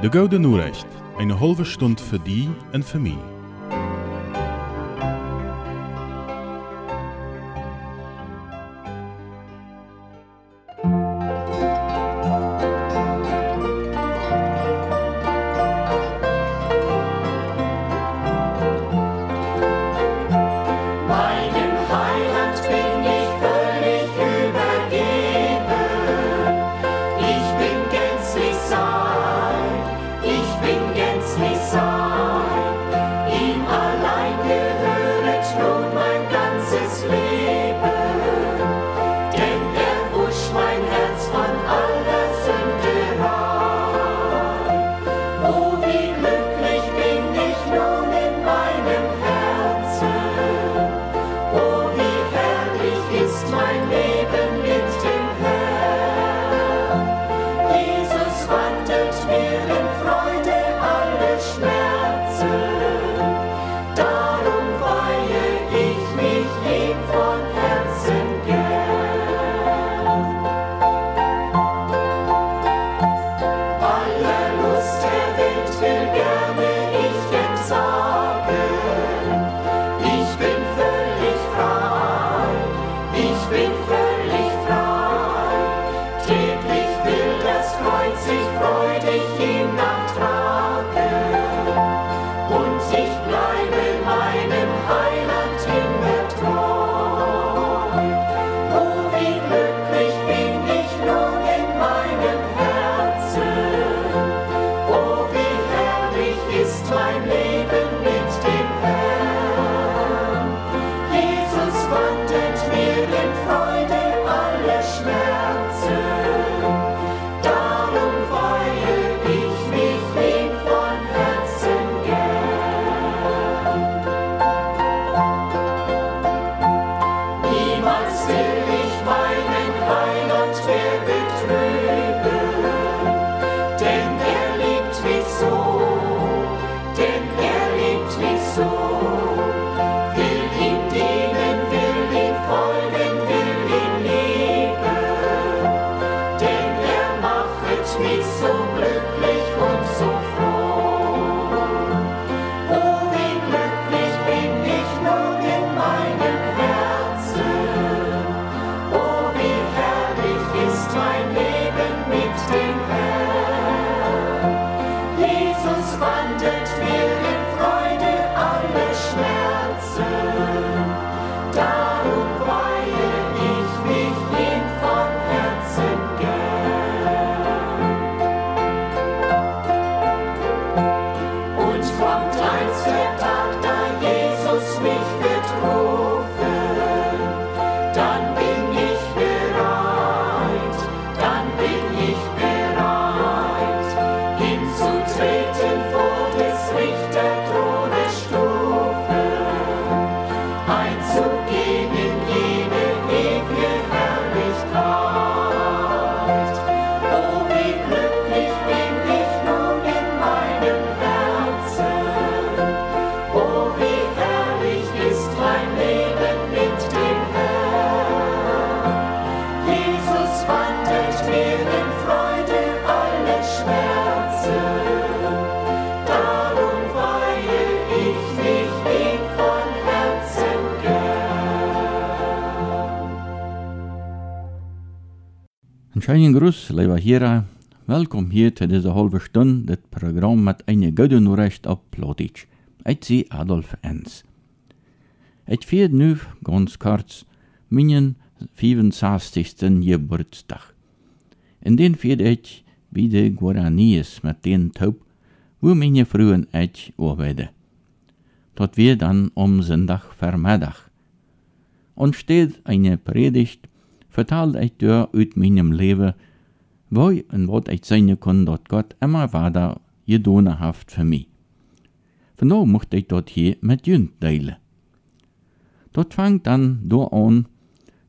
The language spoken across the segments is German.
De Gouden Urecht, eine halbe Stunde für die und für mich. Ist mein schönen Gruß, lieber Hierer. Welkom hier zu dieser halben Stunde, das Programm mit einer guten Nachricht auf Plotitsch. Ich sie Adolf Enz. Ich feiere nu ganz kurz meinen 65. Geburtstag. In den feiere ich wie de Guaranis mit den Taub, wo meine frühen ich arbeiten. Dort wir dann um Sonntag Vermittag. Und steht eine Predigt, vertaal ich deur uit meinem Leben, wo und wat ich sein kann, dort Gott immer weiter gedonen haft für mich. Von da mochte ich dort hier mit Jünd teilen. Dort fangt dann da an,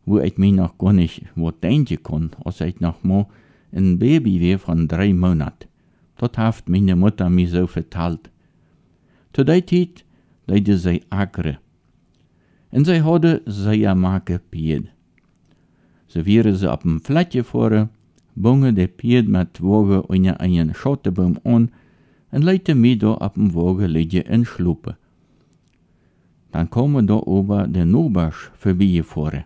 wo ich mich noch gar nicht wat denken kann, als ich noch mal ein Baby war von drei Monaten. Dort haft meine Mutter mich so vertalt. Zu der Zeit deide sie agre. Und sie hadden sehr maken pied. Ze vieren ze op een flatje voor, bongen de pied met wogen onder een schottenboom aan en mij do op een wogen liggen en sloepen. Dan komen do over de Nobers voorbij voren.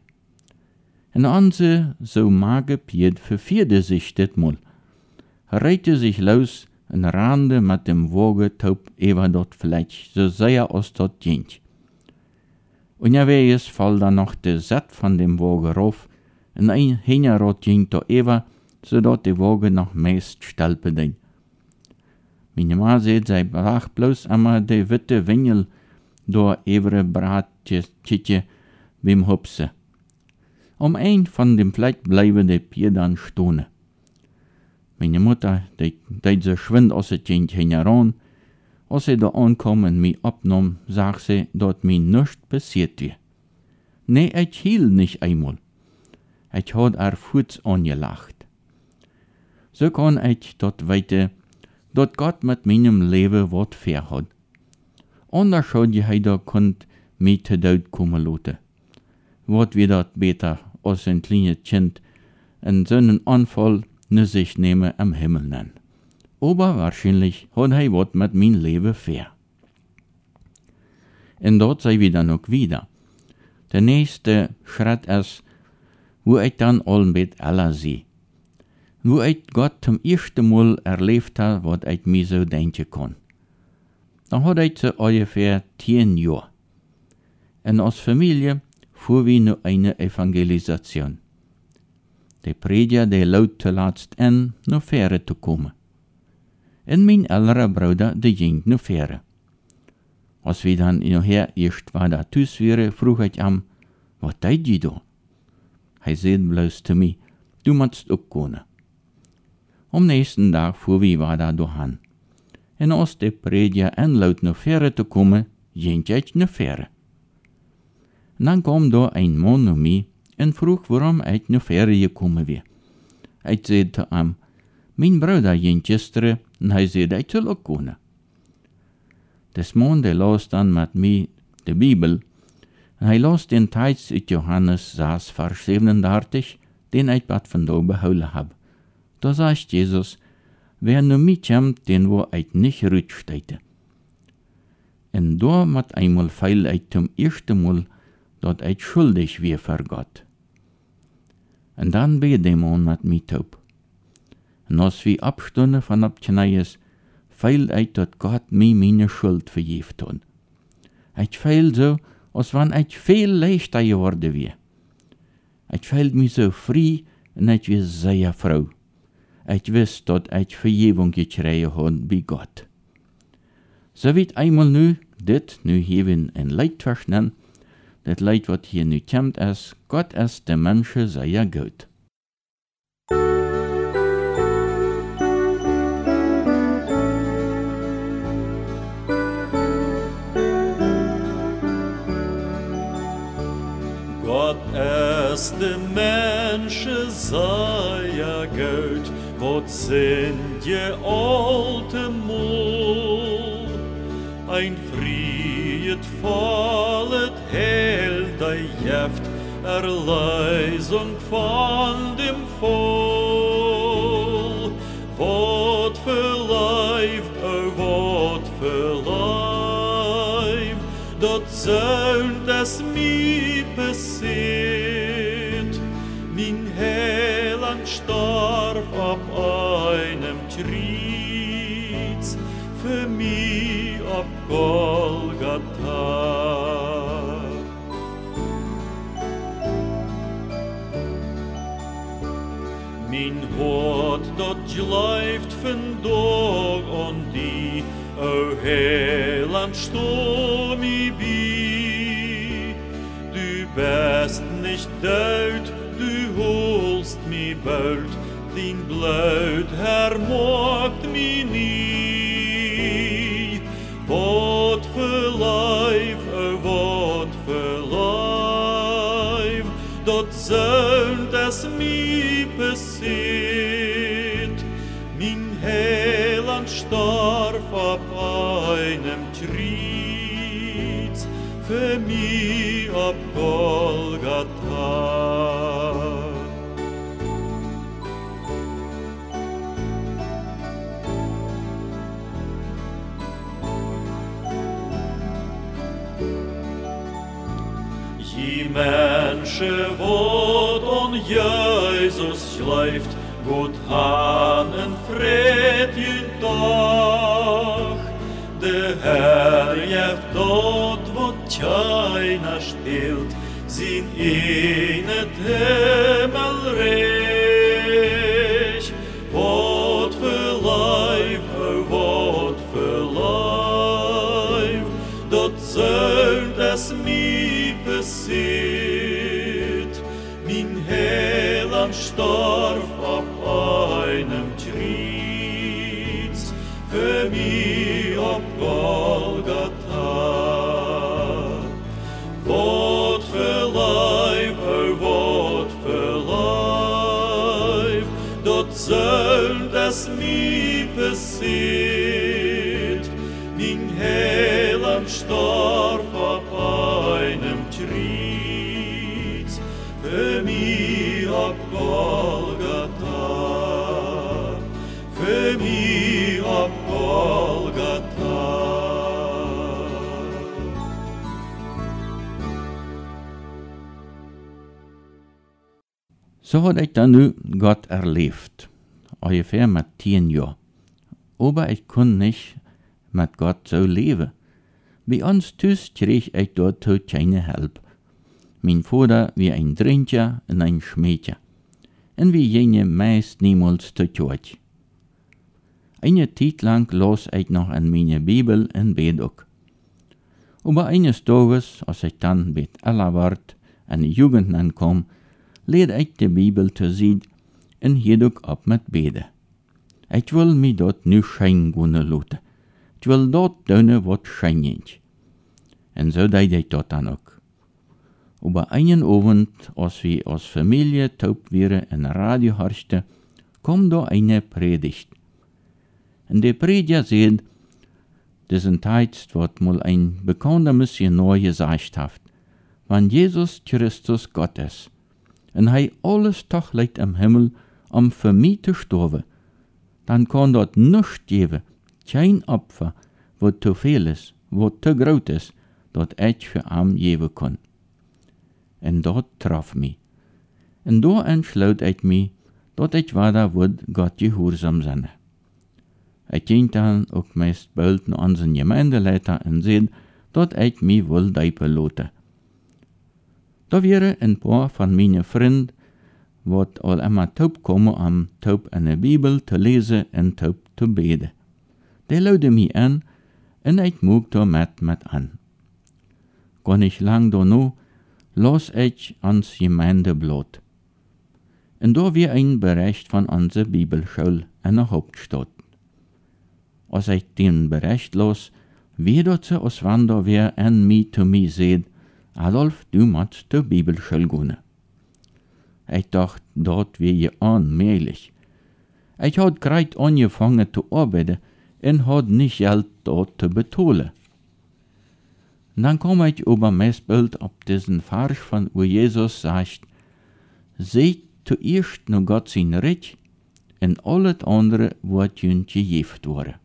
En onze zo mage Piet vervierde zich dit mol. Reite sich los en rande met dem wogen taub even dort vlech, so sehr os dort dient. Unterwegs fall dann noch de Zet van dem wogen rauf, en ein hingerot ging do even, zodat de wogen nog meest stelpen deed. Mijn ma zei, zij bracht bloos immer de witte wingel door evere braadje wim hupse. Om een van dem vlek blijven de pier dan stonen. Meine Mutter, die, die so schwind aus het kind hinein, als sie da ankom en mich abnom, sagt sie, dort mir nichts passiert wie. Nee, ich hiel nicht einmal. Ich hat er Fuß angelacht. So kann ich dort weiter, dort Gott mit meinem Leben wat fair hat. Anders je hij da kunt mij te dood komen laten. Wat wir dat beter als ein kleines Kind en zo'n Anfall ne sich nehmen am Himmel nennen. Aber wahrscheinlich hat hij wat mit mein Leben fair. En dort sei wir dann auch wieder. Der nächste Schritt ist, wo ich dann allmet aller sehe. Wo ich Gott zum ersten Mal erlebt habe, was ich mir so denken kann. Dann hat ich so ungefähr zehn Jahre. Und als Familie fuhr wir nur eine Evangelisation. Der Prediger, der laut zuletzt an, naar Fähre zu kommen. Und mein älterer Bruder, der ging naar Fähre. Als wir dann nachher erst war da thuis wäre, vroeg ich am, was deed je da? Hij zei bloos zu mir, du musst ook komen. Am nächsten Tag fuhr wir weiter dahin. En als de prediger anlaut naar Fähre zu kommen, ging ich naar Fähre. En dan kwam da ein Mann naar mij en vroeg waarom ik naar Fähre gekommen wäre. Ich zei zu ihm, mein Bruder ging gestern en hij zei, ich soll ook komen. Des Mann, der las dann mit mir de Bibel, hij las den Teils uit Johannes 6, Vers 37, den bad von da behouden hab. Da sagt Jesus, wer nu kommt, den wo ich nicht rücksteite. En da mat einmal feil ich zum ersten Mal, dat ich schuldig wie für Gott. En dann bin der Mann mit mir taub. En als wir abstunden von abkneies, feil ich, dat Gott mir meine Schuld vergift hat. Ich feil so, ass wann eit veel leichter geworden wie. Et fät mi so fri en et wie séier Frau. Et wis dat eit Verjewung geträie hunn wie Gott. Sowit einmal nu dit nu hiwin en Leiit verschnen, dat Leiit wat hier nu kämmt ass, Gott ass de Mënsche seier gëtt. Sehr gut, wat sind je alte Mol. Ein friet fallet hell de Jeft, Erleisung von dem Voll. Wat für Leib, oh wat für Leib, dat zeunt Min hort dat glijft vandaag aan die, o Heiland stol mi bi. Du bist nicht dood, du holst mi bald, din bloed hermogt mi nie. Wat voor lijf, o wat voor lijf, dat zeunt Dorf ab einem Tritt, für mich ab Golgatha. Die Menschen, wo Don Jesus schleift, Gott hanen fred je dag. De Herr jeft dort, wo China stilt, sin in het Himmelreich. Wat für Leib, wat für Leib, dort soll das mi besit. Min Heiland starb starb ab einem Triez, für mi ab Golgatha, für mi ab. So Gott erlebt. Aber ich kon nicht mit Gott so leben. Bei uns Tüs krieg ich dort keine Help. Mein Vater wie ein Drinker und ein Schmädchen. Und wie jene meist niemals zu Tod. Eine Zeit lang las ich noch an meine Bibel und bet auch. Aber eines Tages, als ich dann bet älter ward, an die Jugend ankom, leed ik de Bibel te zien en hield ook op met beden. Ik wil me dat nu schijn kunnen laten. Ik wil dat doen wat schijn is. En zo deed ik dat dan ook. Aber einen Abend, als wir als Familie taub wären en Radio horchten, kom da eine Predigt. En der Prediger sagt, diesen Text wird mal ein bekannter Missionar gesagt hat, wann Jesus Christus Gott ist, en hij alles toch legt im Himmel, um für mich zu sterben, dann kann dort nichts geben, kein Opfer, wo zu viel ist, wo zu groß ist, dat ich für am geben kann. En dat traf mich. En da entschloot ich mich, dat ich weiter wird Gott gehorsam sein. Ich ging dann auch meist bald nach unseren Gemeindeleiter und sehen, dat ich mich wohl deipen lote. Da wäre ein paar von meinen Freunden, wat al immer taub kommen, am taub eine Bibel zu lesen und taub zu beten. Die luide mich an und ich moog da mit mit an. Gar nicht lang danach las ich ans Gemeindeblad. Und da wir ein Bericht von unserer Bibelschule in der Hauptstadt. Als ich den Bericht las, wie dort sie aus Wander wer an mi zu mi seht, Adolf, du musst zur Bibelschule gehen. Ich dacht, dort wie je onmöglich. Ich had greit angefangen zu arbeiten und had nicht Geld dort zu betalen. Dann kom ich über mein Bild ab diesen Vers von wo Jesus sagt, seht zuerst nur Gott sein Recht und alles andere wird jün gegeben worden.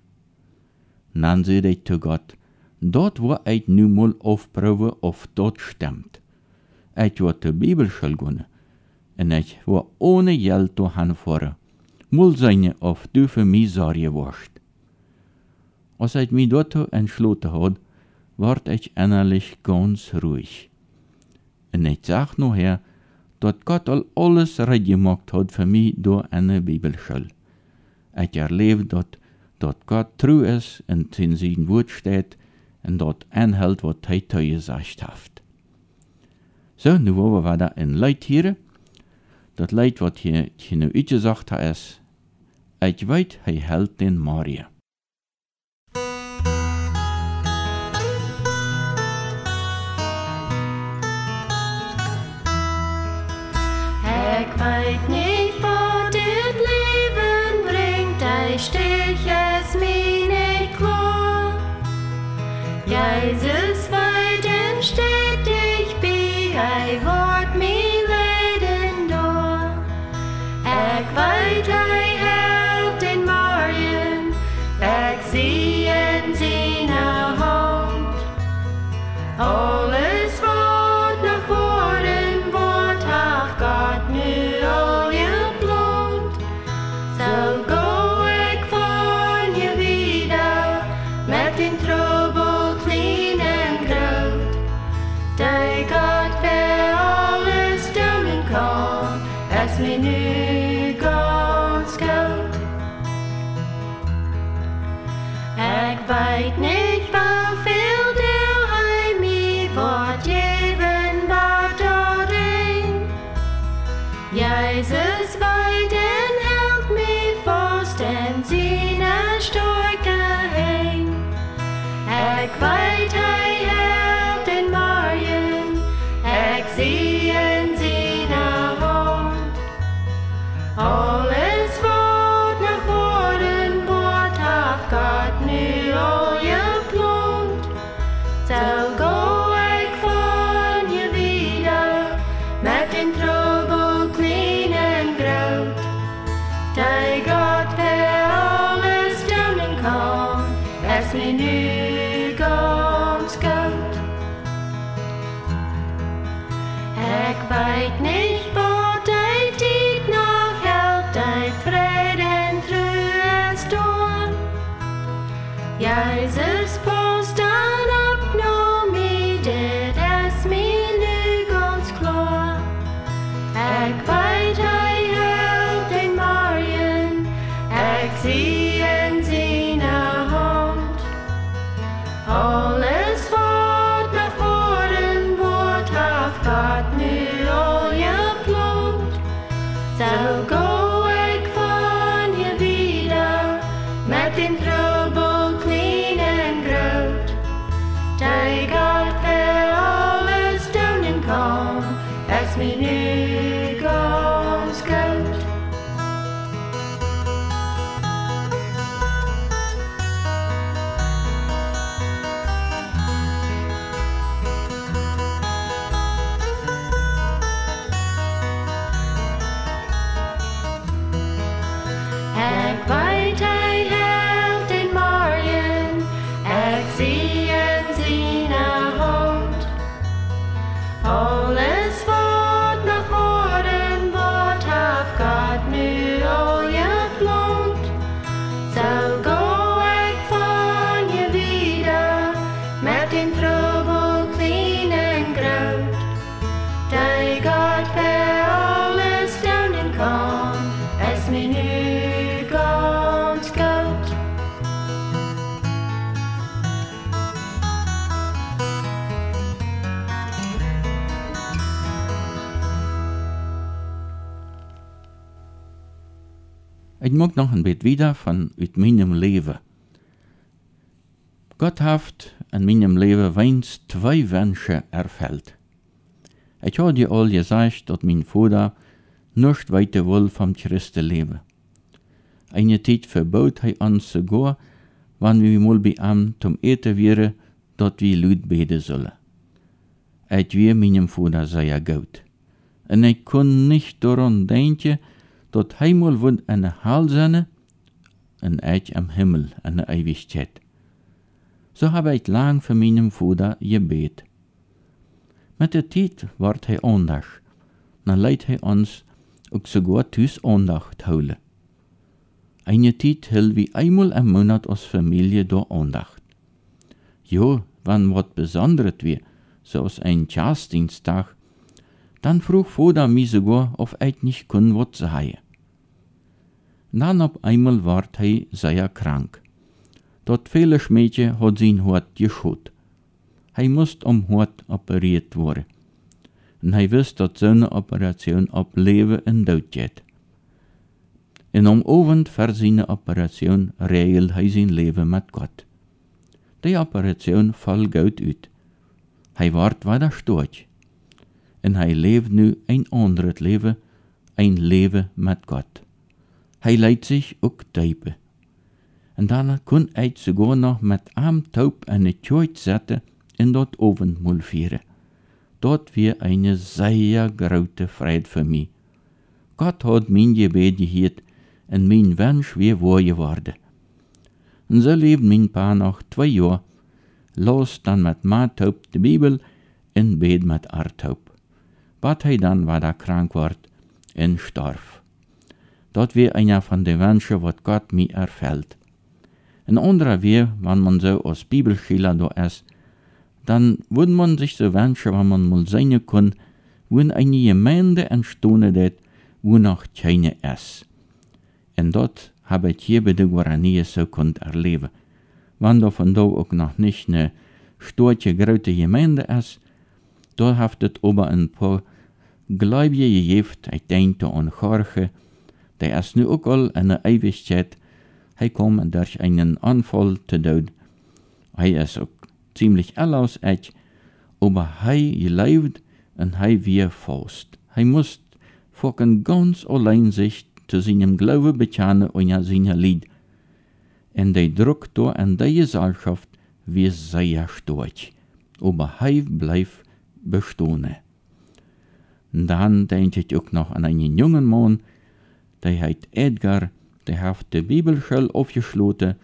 Dann seht ich zu Gott, dort wo ich nu mal aufproben, of dort stimmt. Ich war zur Bibelschule gehen und ich war ohne Geld zu hanfahren. Mul seine auf mich Sorge warst. Als ich mich dort entschlossen hat, ward ich innerlich ganz ruhig. Und ich sag noch her, dat Gott al alles recht hat für mich in der Bibelschule. Ich erlebe dat, dat Gott treu ist und in sein Wort steht und dort anhält, was er zu gesagt hat. So, nu wollen wir da ein Leid hier. Dat Leid, wat hier, hier nu hat, ist, ich weet, hij hält den Maria. Stich es mir nicht klar. Jesus Jeg synes var Mag noch ein bisschen wieder von ut meinem Leben. Gott hat in meinem Leben weins zwei Wünsche erfüllt. Ich habe dir all gesagt, dass mein Vater nicht weiter will vom Christen leben. Eine Zeit verbot er uns sogar, wann wir mal bei ihm zum Eten wären, dass wir laut beten sollen. Ich wir meinem Vater sehr gut. Und ich kon nicht daran denken, hij mal wird eine sein und ich am Himmel eine Ewigkeit. So habe ich lang für meinem Vater gebet. Mit der Zeit ward hij anders, dann leidt hij uns auch sogar thuis Andacht holen. Eine Zeit hill wie einmal im Monat als Familie da Andacht. Jo, wann wat Besonderes wie, so als ein Jahrsdienstag, dann Vater mich sogar, ob ich nicht kun wat sagen. Dann auf einmal ward hij sehr krank. Dat viele Mädchen hat sein Hort geschot. Hij moest om Hort operiert worden. En hij wist dat zo'n Operation op leven en dood geht. En om ovend voor zijn Operation regelt hij zijn leven met God. Die Operation val goed uit. Hij wordt weer stoot. En hij leeft nu een ander leven, een leven met God. Hij leidt zich ook typen. En daarna kon hij sogar nog met arm taub en een tjoit zetten in dat ovendmoel vieren. Dat weer eine sehr grote Freude für mich. Gott hat mein Gebet gehört und mein Wunsch weer wahr geworden. Und so lebt mein Paar noch zwei Jahre, los dann mit Martaub die Bibel und bet mit Artaub. Bat hij dann war er krank ward und starb. Dat weer einer von den Wünschen, wat Gott mir erfällt. Ein anderer weer, wenn man so als Bibelschüler da ist, dann würde man sich so wünschen, wenn man mal sein kann, wo eine Gemeinde entstehen wird, wo noch keine ist. Und dort habe ich hier bei der Guarani so konnt erleben. Wenn da von da auch noch nicht eine storche große Gemeinde ist, da haft es aber ein paar Gläubige gegeben, ich denke an Jorge, der ist nu auch all eine Ewigkeit, hij kom durch einen Anfall te dood. Hij is ook ziemlich alles echt, aber hij gelebt und hij weer faust. Hij moest fucking ganz allein sich zu seinem Glaube bekennen und ja seine Lied. En der Druck da an der Gesellschaft wie sehr stark. Aber hij bleibt bestehen. Dann denke ich auch noch an einen jungen Mann, der heißt Edgar, der hat die Bibelschule aufgeschlossen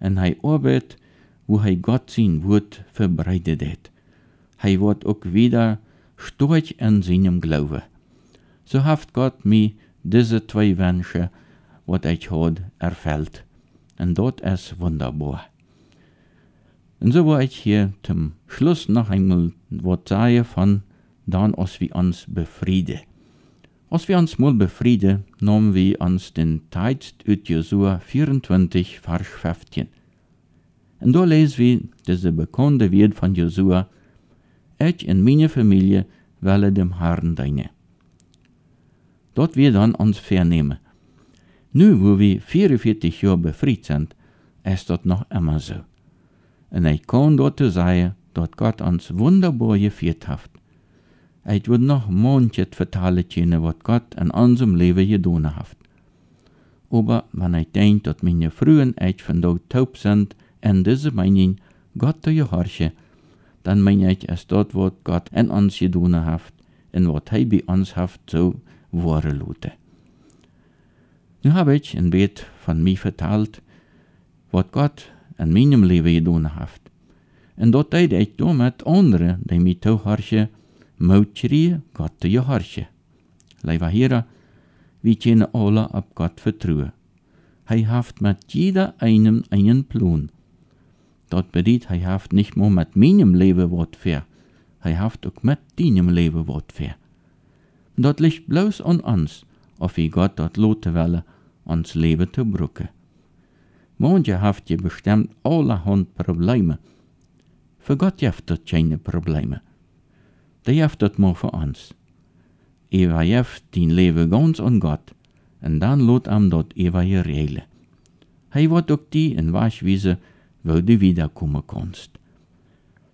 und hij arbeitet wo hij Gott sein Wort verbreitet hat. Hij wordt ook wieder storch in seinem Glaube. So haft Gott mir diese zwei Wünsche, wat ich had, erfüllt. Und dort ist wunderbar. Und so war ich hier zum Schluss noch einmal was sagen von dann als wir uns befrieden. Als wir uns mal befrieden, nahmen wir uns den Text ut Josua 24, Vers 15. Und da lesen wir diese bekannte Wort von Josua, ich in meine Familie welle dem Herrn dienen. Dort wir dann uns vernehmen. Nu, wo wir 44 Jahre befreit sind, ist das noch immer so. Und ich kann dort sagen, dass Gott uns wunderbar geführt hat. Ich würde noch manches vertalen können, was Gott in unserem Leben getan hat. Aber wenn ich denke, dass meine frühen ich von dort taub sind, in diese Meinung Gott zu gehorchen, dann meine ich, es dort, was Gott in uns getan hat, und was er bei uns hat, so wahre Lute. Nu habe ich ein Bett von mir vertalt, was Gott in meinem Leben getan hat. Und dort deed ich damit anderen, die mich toeharchen, moutschrie Gott te gehorchen. Leiva Hera, wir können alle auf Gott vertrauen. Hij haft mit jeder einem einen Plan. Dort bedeutet, hij haft nicht nur mit meinem Leben wat fair, hij haft auch mit deinem Leben wat fair. Dort liegt bloß an uns, ob wir Gott dort loten wollen, ons Leben zu brücken. Manche haft je bestimmt allerhand Probleme. Für Gott haft dort keine Probleme. Der haft dort mal für uns. Eva haft dein Leben ganz an Gott, und dann lot am dort Eva je reile. Hij wird auch die in Waschwiese, wo du wiederkommen kannst.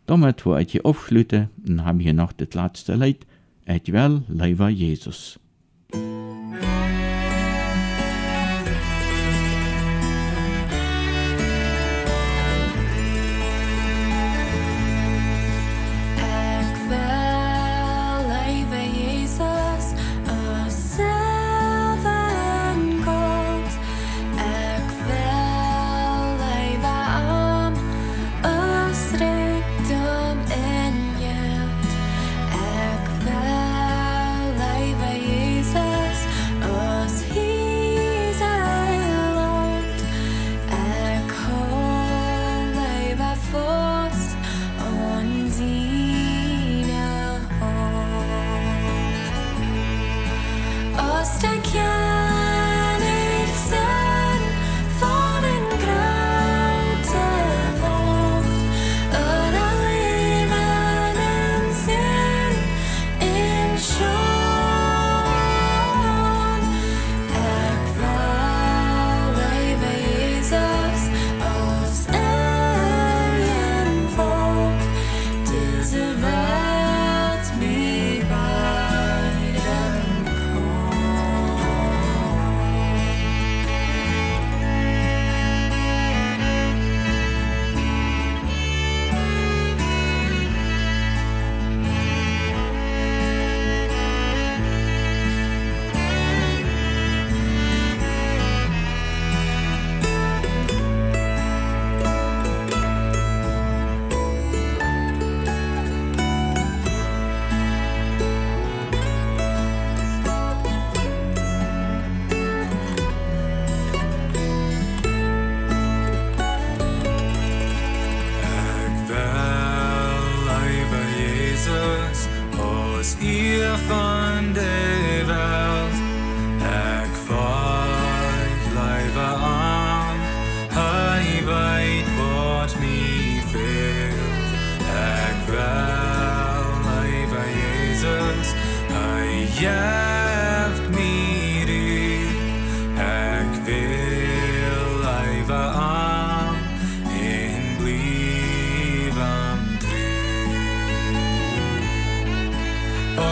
Damit wo ich je aufschlüte, und hab hier noch das letzte Lied, ich will leider Jesus.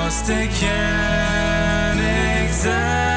Trouw. Als de koning zijn